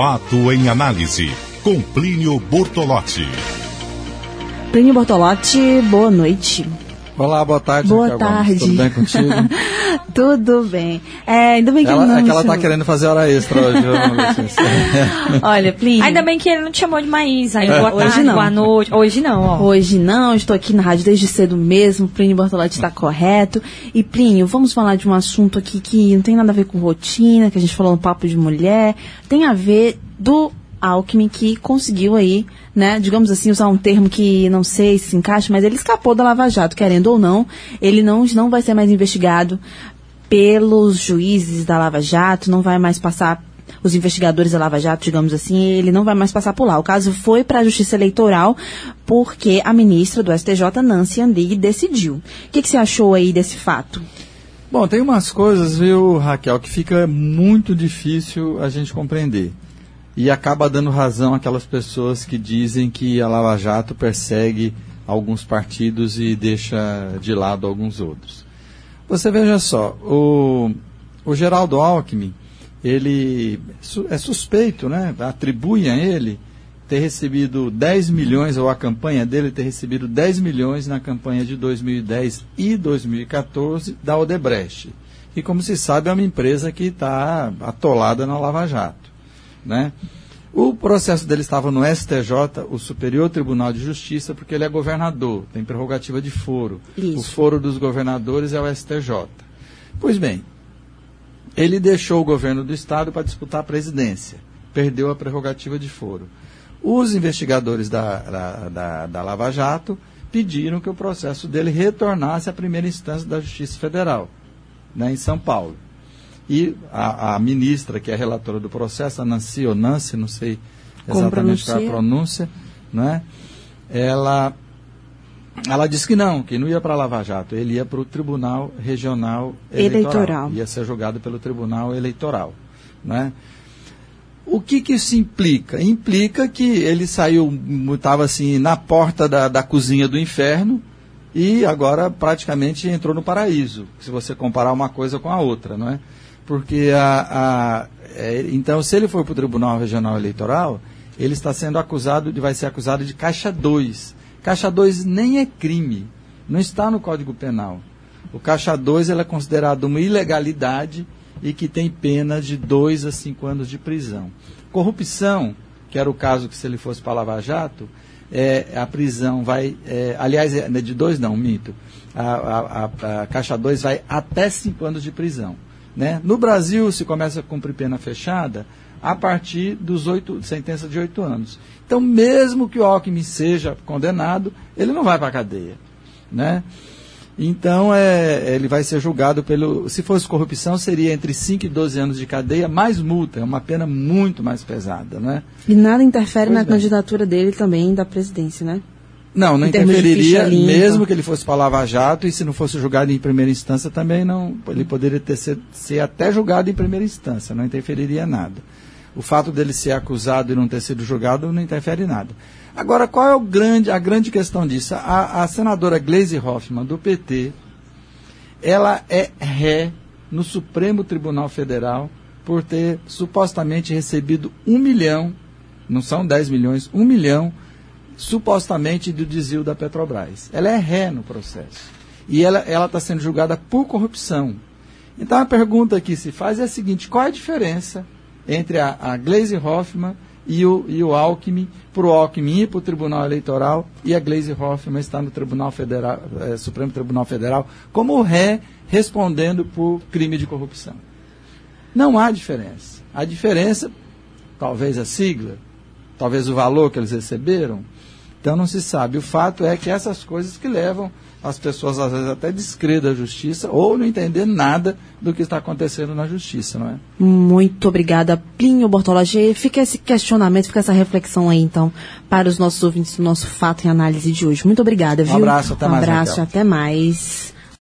Fato em análise, com Plínio Bortolotti. Plínio Bortolotti, boa noite. Olá, boa tarde. Boa Raquel Gomes. tarde. Tudo bem contigo? Tudo bem. É, ainda bem que ela, ele não é que ela tá chamou. querendo fazer hora extra hoje? Olha, Plínio. Ainda bem que ele não te chamou de Maísa. Aí, boa Hoje tarde, não. boa noite. Hoje não, ó. Hoje não, estou aqui na rádio desde cedo mesmo. Plínio Bortolotti está correto. E Plínio, vamos falar de um assunto aqui que não tem nada a ver com rotina, que a gente falou no papo de mulher. Tem a ver do Alckmin que conseguiu aí, né, digamos assim, usar um termo que não sei se encaixa, mas ele escapou da Lava Jato, querendo ou não. Ele não, não vai ser mais investigado pelos juízes da Lava Jato, não vai mais passar os investigadores da Lava Jato, digamos assim, ele não vai mais passar por lá. O caso foi para a Justiça Eleitoral porque a ministra do STJ, Nancy Andrighi, decidiu. O que, que você achou aí desse fato? Bom, tem umas coisas, viu, Raquel, que fica muito difícil a gente compreender. E acaba dando razão àquelas pessoas que dizem que a Lava Jato persegue alguns partidos e deixa de lado alguns outros. Você veja só, o, o Geraldo Alckmin, ele é suspeito, né? Atribuem a ele ter recebido 10 milhões, ou a campanha dele ter recebido 10 milhões na campanha de 2010 e 2014 da Odebrecht. E como se sabe, é uma empresa que está atolada na Lava Jato. Né? O processo dele estava no STJ, o Superior Tribunal de Justiça, porque ele é governador, tem prerrogativa de foro. Isso. O foro dos governadores é o STJ. Pois bem, ele deixou o governo do Estado para disputar a presidência. Perdeu a prerrogativa de foro. Os investigadores da, da, da, da Lava Jato pediram que o processo dele retornasse à primeira instância da Justiça Federal, né, em São Paulo. E a, a ministra, que é relatora do processo, a Nancy ou Nancy, não sei exatamente qual é a pronúncia, né, ela, ela disse que não, que não ia para Lava Jato, ele ia para o Tribunal Regional Eleitoral. Eleitoral. Ia ser julgado pelo Tribunal Eleitoral. Né? O que, que isso implica? Implica que ele saiu, estava assim, na porta da, da cozinha do inferno e agora praticamente entrou no paraíso, se você comparar uma coisa com a outra, não é? Porque a, a, é, então, se ele for para o Tribunal Regional Eleitoral, ele está sendo acusado, de, vai ser acusado de caixa 2. Caixa 2 nem é crime, não está no Código Penal. O caixa 2 ele é considerado uma ilegalidade e que tem pena de 2 a 5 anos de prisão. Corrupção, que era o caso que se ele fosse para Lava Jato, é, a prisão vai, é, aliás, é, de dois não, minto, a, a, a, a caixa 2 vai até 5 anos de prisão. Né? No Brasil, se começa a cumprir pena fechada a partir dos oito, sentença de oito anos. Então, mesmo que o Alckmin seja condenado, ele não vai para a cadeia. Né? Então, é, ele vai ser julgado pelo. Se fosse corrupção, seria entre 5 e 12 anos de cadeia, mais multa. É uma pena muito mais pesada. Né? E nada interfere Pois na bem. candidatura dele também da presidência, né? Não, não interferiria, mesmo que ele fosse para Lava Jato, e se não fosse julgado em primeira instância também não. Ele poderia ter ser, ser até julgado em primeira instância, não interferiria nada. O fato dele ser acusado e não ter sido julgado não interfere em nada. Agora, qual é o grande, a grande questão disso? A, a senadora Gleisi Hoffmann, do PT, ela é ré no Supremo Tribunal Federal por ter supostamente recebido um milhão, não são 10 milhões, um milhão, supostamente do desvio da Petrobras. Ela é ré no processo. E ela está sendo julgada por corrupção. Então a pergunta que se faz é a seguinte: qual é a diferença entre a, a Gleisi Hoffmann e o, e o Alckmin, para o Alckmin ir para o Tribunal Eleitoral e a Gleisi Hoffmann está no Tribunal Federal, eh, Supremo Tribunal Federal como ré respondendo por crime de corrupção? Não há diferença. A diferença, talvez a sigla, talvez o valor que eles receberam. Então não se sabe. O fato é que essas coisas que levam as pessoas às vezes até descrer da justiça ou não entender nada do que está acontecendo na justiça, não é? Muito obrigada, Plínio Bortolotti. Fica esse questionamento, fica essa reflexão aí, então, para os nossos ouvintes do nosso fato em análise de hoje. Muito obrigada, viu? abraço, até um mais, abraço, Raquel. até mais.